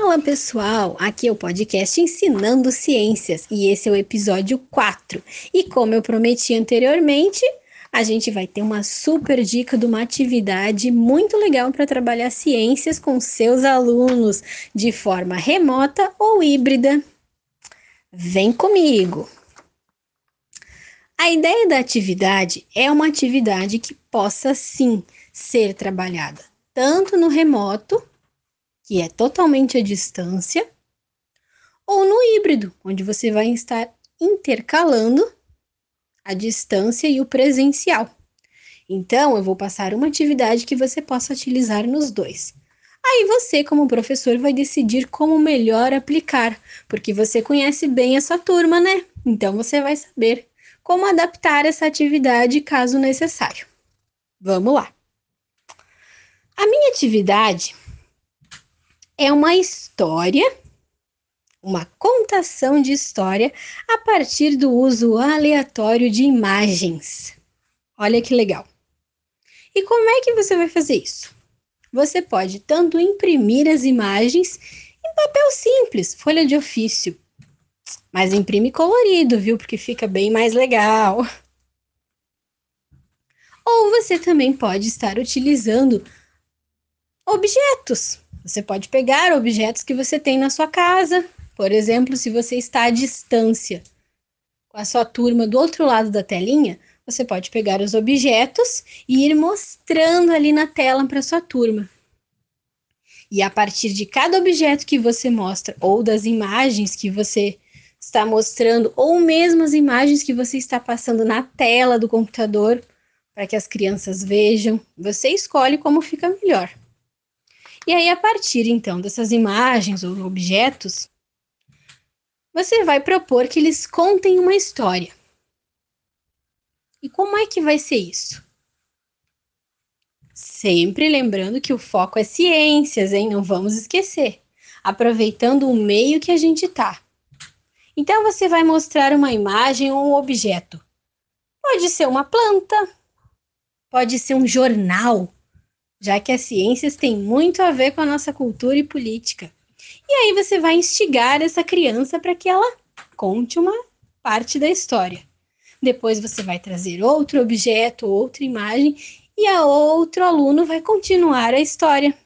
Fala pessoal, aqui é o podcast Ensinando Ciências e esse é o episódio 4. E como eu prometi anteriormente, a gente vai ter uma super dica de uma atividade muito legal para trabalhar ciências com seus alunos de forma remota ou híbrida. Vem comigo! A ideia da atividade é uma atividade que possa sim ser trabalhada tanto no remoto que é totalmente à distância, ou no híbrido, onde você vai estar intercalando a distância e o presencial. Então, eu vou passar uma atividade que você possa utilizar nos dois. Aí você, como professor, vai decidir como melhor aplicar, porque você conhece bem a sua turma, né? Então você vai saber como adaptar essa atividade caso necessário. Vamos lá. A minha atividade é uma história, uma contação de história a partir do uso aleatório de imagens. Olha que legal. E como é que você vai fazer isso? Você pode tanto imprimir as imagens em papel simples, folha de ofício, mas imprime colorido, viu? Porque fica bem mais legal. Ou você também pode estar utilizando objetos você pode pegar objetos que você tem na sua casa, por exemplo, se você está à distância com a sua turma do outro lado da telinha, você pode pegar os objetos e ir mostrando ali na tela para sua turma. E a partir de cada objeto que você mostra, ou das imagens que você está mostrando, ou mesmo as imagens que você está passando na tela do computador, para que as crianças vejam, você escolhe como fica melhor. E aí, a partir então dessas imagens ou objetos, você vai propor que eles contem uma história. E como é que vai ser isso? Sempre lembrando que o foco é ciências, hein? Não vamos esquecer. Aproveitando o meio que a gente tá. Então você vai mostrar uma imagem ou um objeto. Pode ser uma planta, pode ser um jornal, já que as ciências têm muito a ver com a nossa cultura e política. E aí você vai instigar essa criança para que ela conte uma parte da história. Depois você vai trazer outro objeto, outra imagem, e a outro aluno vai continuar a história.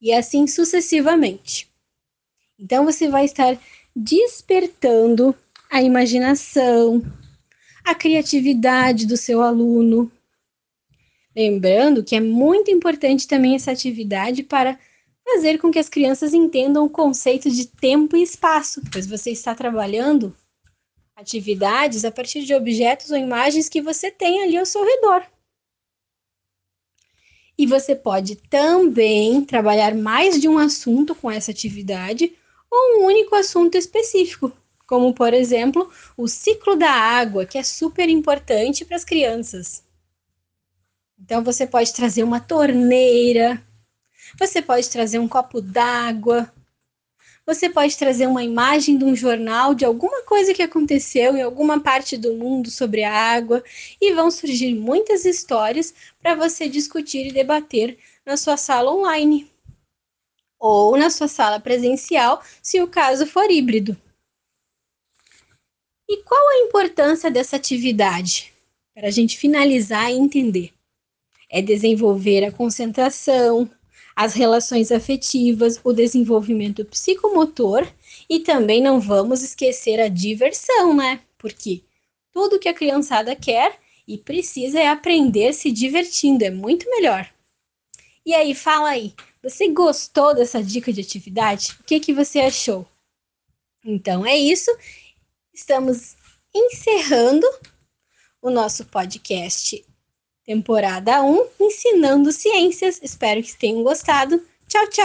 E assim sucessivamente. Então você vai estar despertando a imaginação, a criatividade do seu aluno, Lembrando que é muito importante também essa atividade para fazer com que as crianças entendam o conceito de tempo e espaço, pois você está trabalhando atividades a partir de objetos ou imagens que você tem ali ao seu redor. E você pode também trabalhar mais de um assunto com essa atividade ou um único assunto específico, como por exemplo o ciclo da água, que é super importante para as crianças. Então você pode trazer uma torneira, você pode trazer um copo d'água, você pode trazer uma imagem de um jornal de alguma coisa que aconteceu em alguma parte do mundo sobre a água e vão surgir muitas histórias para você discutir e debater na sua sala online ou na sua sala presencial, se o caso for híbrido. E qual a importância dessa atividade? Para a gente finalizar e entender é desenvolver a concentração, as relações afetivas, o desenvolvimento psicomotor e também não vamos esquecer a diversão, né? Porque tudo que a criançada quer e precisa é aprender se divertindo, é muito melhor. E aí, fala aí, você gostou dessa dica de atividade? O que, que você achou? Então é isso, estamos encerrando o nosso podcast temporada 1, ensinando ciências. Espero que tenham gostado. Tchau, tchau!